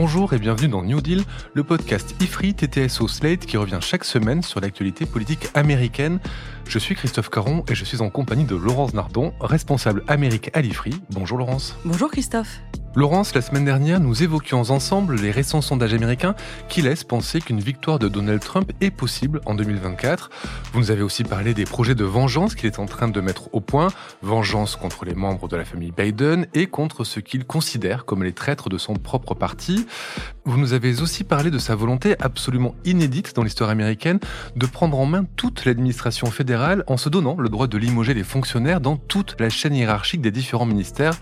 Bonjour et bienvenue dans New Deal, le podcast IFRI TTSO Slate qui revient chaque semaine sur l'actualité politique américaine. Je suis Christophe Caron et je suis en compagnie de Laurence Nardon, responsable Amérique à l'IFRI. Bonjour Laurence. Bonjour Christophe. Laurence, la semaine dernière, nous évoquions ensemble les récents sondages américains qui laissent penser qu'une victoire de Donald Trump est possible en 2024. Vous nous avez aussi parlé des projets de vengeance qu'il est en train de mettre au point, vengeance contre les membres de la famille Biden et contre ce qu'il considère comme les traîtres de son propre parti. Vous nous avez aussi parlé de sa volonté absolument inédite dans l'histoire américaine de prendre en main toute l'administration fédérale en se donnant le droit de limoger les fonctionnaires dans toute la chaîne hiérarchique des différents ministères.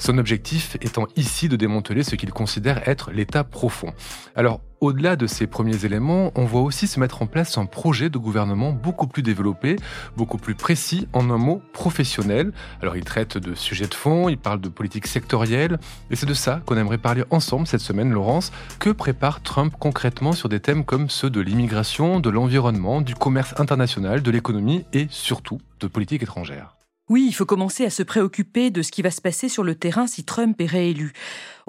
Son objectif étant ici de démanteler ce qu'il considère être l'état profond. Alors, au-delà de ces premiers éléments, on voit aussi se mettre en place un projet de gouvernement beaucoup plus développé, beaucoup plus précis, en un mot professionnel. Alors il traite de sujets de fond, il parle de politique sectorielle, et c'est de ça qu'on aimerait parler ensemble cette semaine, Laurence. Que prépare Trump concrètement sur des thèmes comme ceux de l'immigration, de l'environnement, du commerce international, de l'économie et surtout de politique étrangère? Oui, il faut commencer à se préoccuper de ce qui va se passer sur le terrain si Trump est réélu.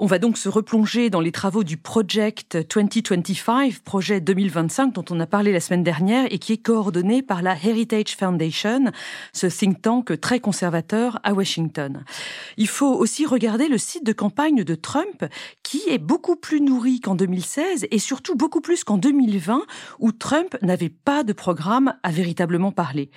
On va donc se replonger dans les travaux du Project 2025, projet 2025 dont on a parlé la semaine dernière et qui est coordonné par la Heritage Foundation, ce think tank très conservateur à Washington. Il faut aussi regarder le site de campagne de Trump qui est beaucoup plus nourri qu'en 2016 et surtout beaucoup plus qu'en 2020 où Trump n'avait pas de programme à véritablement parler.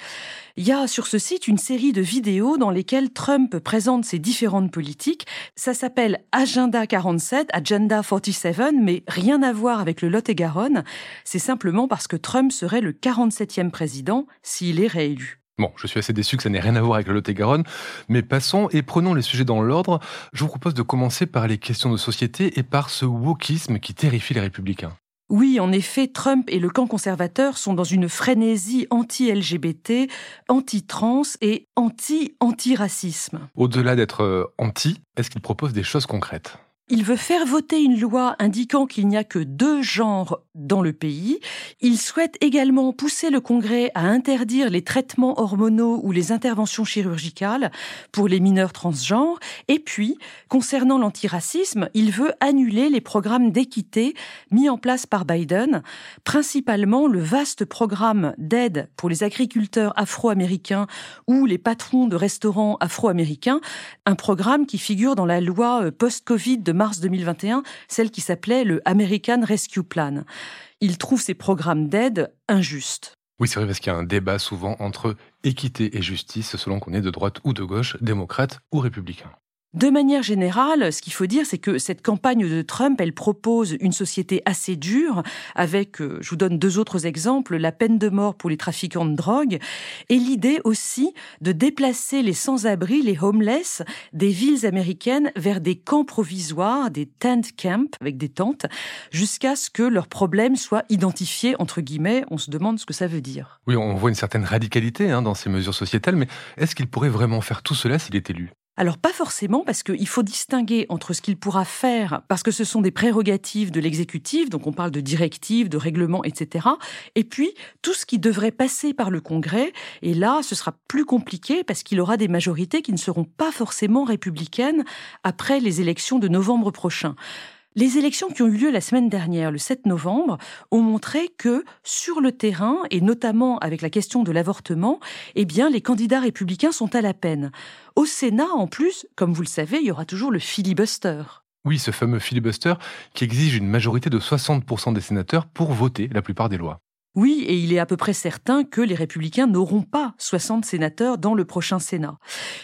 Il y a sur ce site une série de vidéos dans lesquelles Trump présente ses différentes politiques. Ça s'appelle Agenda 47, Agenda 47, mais rien à voir avec le Lot-et-Garonne. C'est simplement parce que Trump serait le 47e président s'il est réélu. Bon, je suis assez déçu que ça n'ait rien à voir avec le Lot-et-Garonne, mais passons et prenons les sujets dans l'ordre. Je vous propose de commencer par les questions de société et par ce wokisme qui terrifie les républicains. Oui, en effet, Trump et le camp conservateur sont dans une frénésie anti-LGBT, anti-trans et anti-antiracisme. Au-delà d'être euh, anti, est-ce qu'il propose des choses concrètes? Il veut faire voter une loi indiquant qu'il n'y a que deux genres dans le pays. Il souhaite également pousser le Congrès à interdire les traitements hormonaux ou les interventions chirurgicales pour les mineurs transgenres. Et puis, concernant l'antiracisme, il veut annuler les programmes d'équité mis en place par Biden, principalement le vaste programme d'aide pour les agriculteurs afro-américains ou les patrons de restaurants afro-américains, un programme qui figure dans la loi post-Covid de mars 2021, celle qui s'appelait le American Rescue Plan. Il trouve ces programmes d'aide injustes. Oui, c'est vrai, parce qu'il y a un débat souvent entre équité et justice selon qu'on est de droite ou de gauche, démocrate ou républicain. De manière générale, ce qu'il faut dire, c'est que cette campagne de Trump, elle propose une société assez dure, avec, euh, je vous donne deux autres exemples, la peine de mort pour les trafiquants de drogue, et l'idée aussi de déplacer les sans-abri, les homeless, des villes américaines vers des camps provisoires, des tent camps, avec des tentes, jusqu'à ce que leurs problèmes soient identifiés, entre guillemets. On se demande ce que ça veut dire. Oui, on voit une certaine radicalité hein, dans ces mesures sociétales, mais est-ce qu'il pourrait vraiment faire tout cela s'il est élu? Alors pas forcément, parce qu'il faut distinguer entre ce qu'il pourra faire, parce que ce sont des prérogatives de l'exécutif, donc on parle de directives, de règlements, etc. Et puis tout ce qui devrait passer par le Congrès, et là ce sera plus compliqué parce qu'il aura des majorités qui ne seront pas forcément républicaines après les élections de novembre prochain. Les élections qui ont eu lieu la semaine dernière, le 7 novembre, ont montré que sur le terrain, et notamment avec la question de l'avortement, eh bien, les candidats républicains sont à la peine. Au Sénat, en plus, comme vous le savez, il y aura toujours le filibuster. Oui, ce fameux filibuster qui exige une majorité de 60% des sénateurs pour voter la plupart des lois. Oui, et il est à peu près certain que les républicains n'auront pas 60 sénateurs dans le prochain Sénat.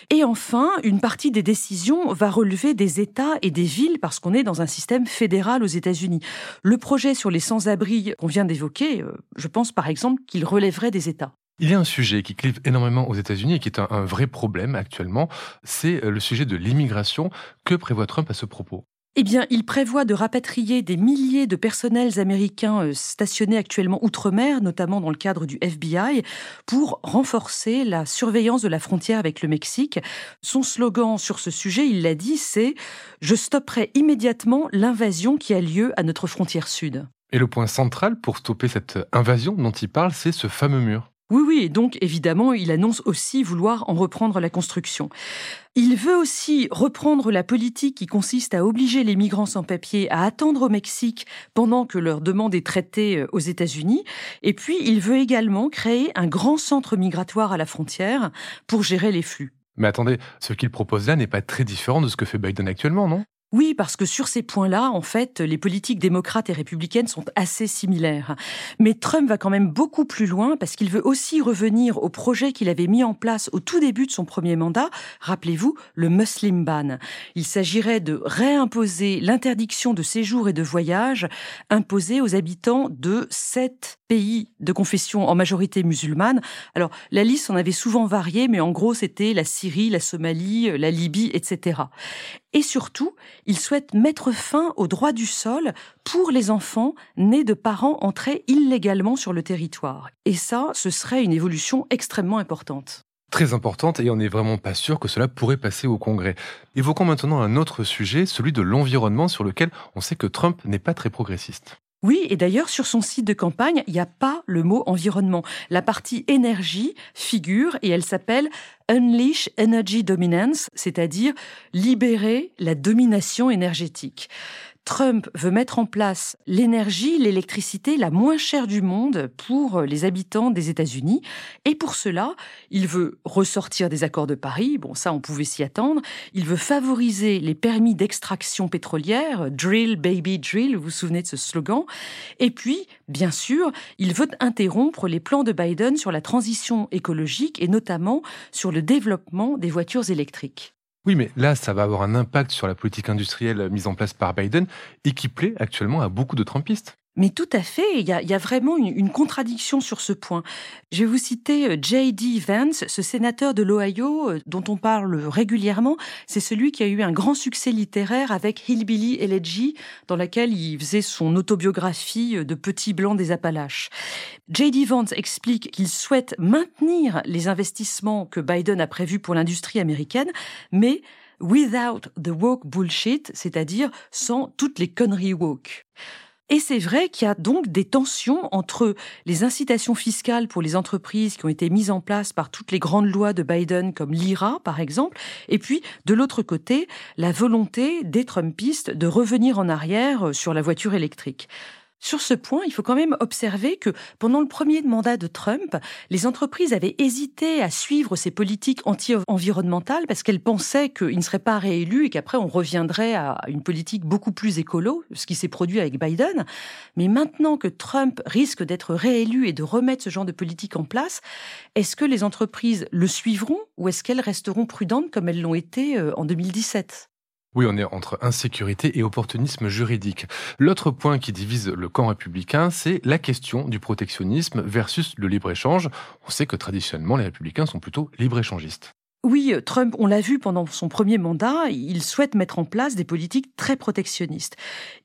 Et enfin, une partie des décisions va relever des États et des villes parce qu'on est dans un système fédéral aux États-Unis. Le projet sur les sans-abri qu'on vient d'évoquer, euh, je pense par exemple qu'il relèverait des États. Il y a un sujet qui clive énormément aux États-Unis et qui est un, un vrai problème actuellement, c'est euh, le sujet de l'immigration. Que prévoit Trump à ce propos? Eh bien, il prévoit de rapatrier des milliers de personnels américains euh, stationnés actuellement outre-mer, notamment dans le cadre du FBI, pour renforcer la surveillance de la frontière avec le Mexique. Son slogan sur ce sujet, il l'a dit, c'est ⁇ Je stopperai immédiatement l'invasion qui a lieu à notre frontière sud ⁇ Et le point central pour stopper cette invasion dont il parle, c'est ce fameux mur. Oui, oui, et donc évidemment, il annonce aussi vouloir en reprendre la construction. Il veut aussi reprendre la politique qui consiste à obliger les migrants sans papier à attendre au Mexique pendant que leur demande est traitée euh, aux États-Unis. Et puis, il veut également créer un grand centre migratoire à la frontière pour gérer les flux. Mais attendez, ce qu'il propose là n'est pas très différent de ce que fait Biden actuellement, non? Oui, parce que sur ces points-là, en fait, les politiques démocrates et républicaines sont assez similaires. Mais Trump va quand même beaucoup plus loin parce qu'il veut aussi revenir au projet qu'il avait mis en place au tout début de son premier mandat. Rappelez-vous, le Muslim Ban. Il s'agirait de réimposer l'interdiction de séjour et de voyage imposée aux habitants de sept pays de confession en majorité musulmane. Alors, la liste en avait souvent varié, mais en gros, c'était la Syrie, la Somalie, la Libye, etc. Et surtout, il souhaite mettre fin au droit du sol pour les enfants nés de parents entrés illégalement sur le territoire. Et ça, ce serait une évolution extrêmement importante très importante et on n'est vraiment pas sûr que cela pourrait passer au Congrès. Évoquons maintenant un autre sujet, celui de l'environnement sur lequel on sait que Trump n'est pas très progressiste. Oui, et d'ailleurs, sur son site de campagne, il n'y a pas le mot environnement. La partie énergie figure et elle s'appelle Unleash Energy Dominance, c'est-à-dire libérer la domination énergétique. Trump veut mettre en place l'énergie, l'électricité la moins chère du monde pour les habitants des États-Unis. Et pour cela, il veut ressortir des accords de Paris. Bon, ça, on pouvait s'y attendre. Il veut favoriser les permis d'extraction pétrolière, drill, baby, drill. Vous vous souvenez de ce slogan? Et puis, bien sûr, il veut interrompre les plans de Biden sur la transition écologique et notamment sur le développement des voitures électriques. Oui, mais là, ça va avoir un impact sur la politique industrielle mise en place par Biden et qui plaît actuellement à beaucoup de Trumpistes. Mais tout à fait, il y a, vraiment une, contradiction sur ce point. Je vais vous citer euh, J.D. Vance, ce sénateur de l'Ohio euh, dont on parle régulièrement. C'est celui qui a eu un grand succès littéraire avec Hillbilly Elegy, dans laquelle il faisait son autobiographie euh, de Petit Blanc des Appalaches. J.D. Vance explique qu'il souhaite maintenir les investissements que Biden a prévus pour l'industrie américaine, mais without the woke bullshit, c'est-à-dire sans toutes les conneries woke. Et c'est vrai qu'il y a donc des tensions entre les incitations fiscales pour les entreprises qui ont été mises en place par toutes les grandes lois de Biden, comme l'IRA par exemple, et puis de l'autre côté, la volonté des Trumpistes de revenir en arrière sur la voiture électrique. Sur ce point, il faut quand même observer que pendant le premier mandat de Trump, les entreprises avaient hésité à suivre ces politiques anti-environnementales parce qu'elles pensaient qu'il ne serait pas réélu et qu'après on reviendrait à une politique beaucoup plus écolo, ce qui s'est produit avec Biden. Mais maintenant que Trump risque d'être réélu et de remettre ce genre de politique en place, est-ce que les entreprises le suivront ou est-ce qu'elles resteront prudentes comme elles l'ont été euh, en 2017 oui, on est entre insécurité et opportunisme juridique. L'autre point qui divise le camp républicain, c'est la question du protectionnisme versus le libre-échange. On sait que traditionnellement, les républicains sont plutôt libre-échangistes. Oui, Trump, on l'a vu pendant son premier mandat, il souhaite mettre en place des politiques très protectionnistes.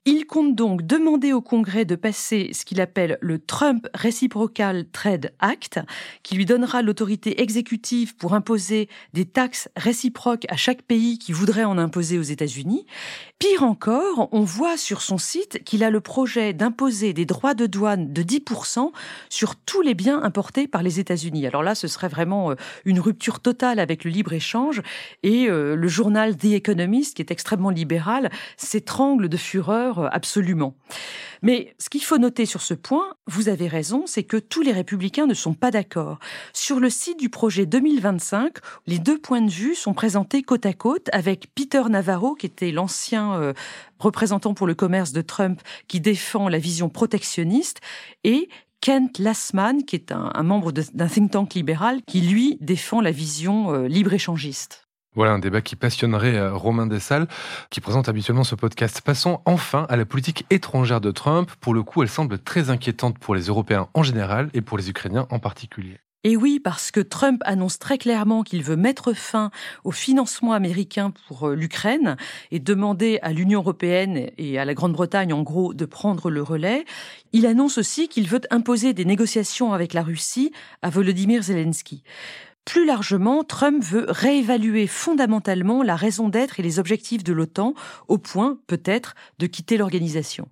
Il compte donc demander au Congrès de passer ce qu'il appelle le Trump Reciprocal Trade Act, qui lui donnera l'autorité exécutive pour imposer des taxes réciproques à chaque pays qui voudrait en imposer aux États-Unis. Pire encore, on voit sur son site qu'il a le projet d'imposer des droits de douane de 10% sur tous les biens importés par les États-Unis. Alors là, ce serait vraiment euh, une rupture totale avec le libre-échange et euh, le journal The Economist, qui est extrêmement libéral, s'étrangle de fureur euh, absolument. Mais ce qu'il faut noter sur ce point, vous avez raison, c'est que tous les républicains ne sont pas d'accord. Sur le site du projet 2025, les deux points de vue sont présentés côte à côte avec Peter Navarro, qui était l'ancien euh, représentant pour le commerce de Trump, qui défend la vision protectionniste, et Kent Lassman, qui est un, membre d'un think tank libéral, qui lui défend la vision euh, libre-échangiste. Voilà un débat qui passionnerait euh, Romain Dessalles, qui présente habituellement ce podcast. Passons enfin à la politique étrangère de Trump. Pour le coup, elle semble très inquiétante pour les Européens en général et pour les Ukrainiens en particulier. Et oui, parce que Trump annonce très clairement qu'il veut mettre fin au financement américain pour euh, l'Ukraine et demander à l'Union européenne et à la Grande-Bretagne, en gros, de prendre le relais. Il annonce aussi qu'il veut imposer des négociations avec la Russie à Volodymyr Zelensky. Plus largement, Trump veut réévaluer fondamentalement la raison d'être et les objectifs de l'OTAN, au point, peut-être, de quitter l'organisation.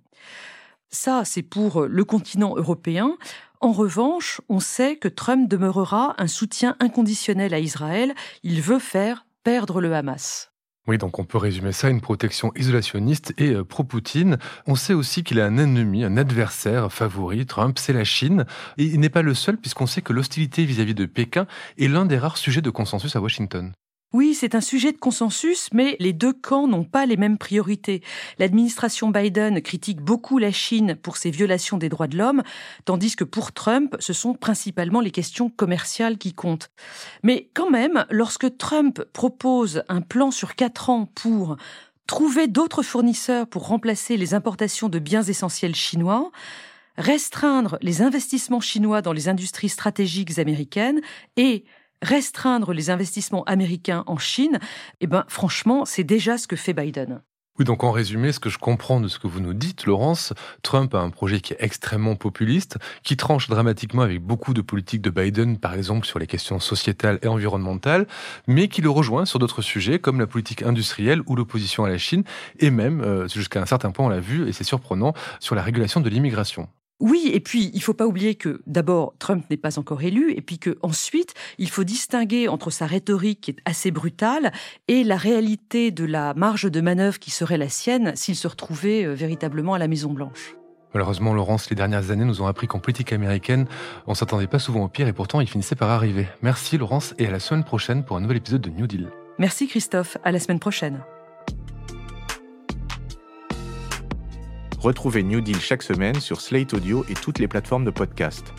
Ça, c'est pour le continent européen. En revanche, on sait que Trump demeurera un soutien inconditionnel à Israël. Il veut faire perdre le Hamas. Oui, donc on peut résumer ça une protection isolationniste et euh, pro-Poutine. On sait aussi qu'il a un ennemi, un adversaire favori, Trump, c'est la Chine. Et il n'est pas le seul puisqu'on sait que l'hostilité vis-à-vis de Pékin est l'un des rares sujets de consensus à Washington. Oui, c'est un sujet de consensus, mais les deux camps n'ont pas les mêmes priorités. L'administration Biden critique beaucoup la Chine pour ses violations des droits de l'homme, tandis que pour Trump, ce sont principalement les questions commerciales qui comptent. Mais quand même, lorsque Trump propose un plan sur quatre ans pour trouver d'autres fournisseurs pour remplacer les importations de biens essentiels chinois, restreindre les investissements chinois dans les industries stratégiques américaines et restreindre les investissements américains en Chine, eh ben, franchement, c'est déjà ce que fait Biden. Oui, donc en résumé, ce que je comprends de ce que vous nous dites, Laurence, Trump a un projet qui est extrêmement populiste, qui tranche dramatiquement avec beaucoup de politiques de Biden, par exemple sur les questions sociétales et environnementales, mais qui le rejoint sur d'autres sujets comme la politique industrielle ou l'opposition à la Chine, et même, euh, jusqu'à un certain point on l'a vu, et c'est surprenant, sur la régulation de l'immigration. Oui, et puis il faut pas oublier que d'abord Trump n'est pas encore élu, et puis que ensuite il faut distinguer entre sa rhétorique qui est assez brutale et la réalité de la marge de manœuvre qui serait la sienne s'il se retrouvait euh, véritablement à la Maison Blanche. Malheureusement, Laurence, les dernières années nous ont appris qu'en politique américaine, on s'attendait pas souvent au pire et pourtant il finissait par arriver. Merci Laurence et à la semaine prochaine pour un nouvel épisode de New Deal. Merci Christophe, à la semaine prochaine. Retrouvez New Deal chaque semaine sur Slate Audio et toutes les plateformes de podcast.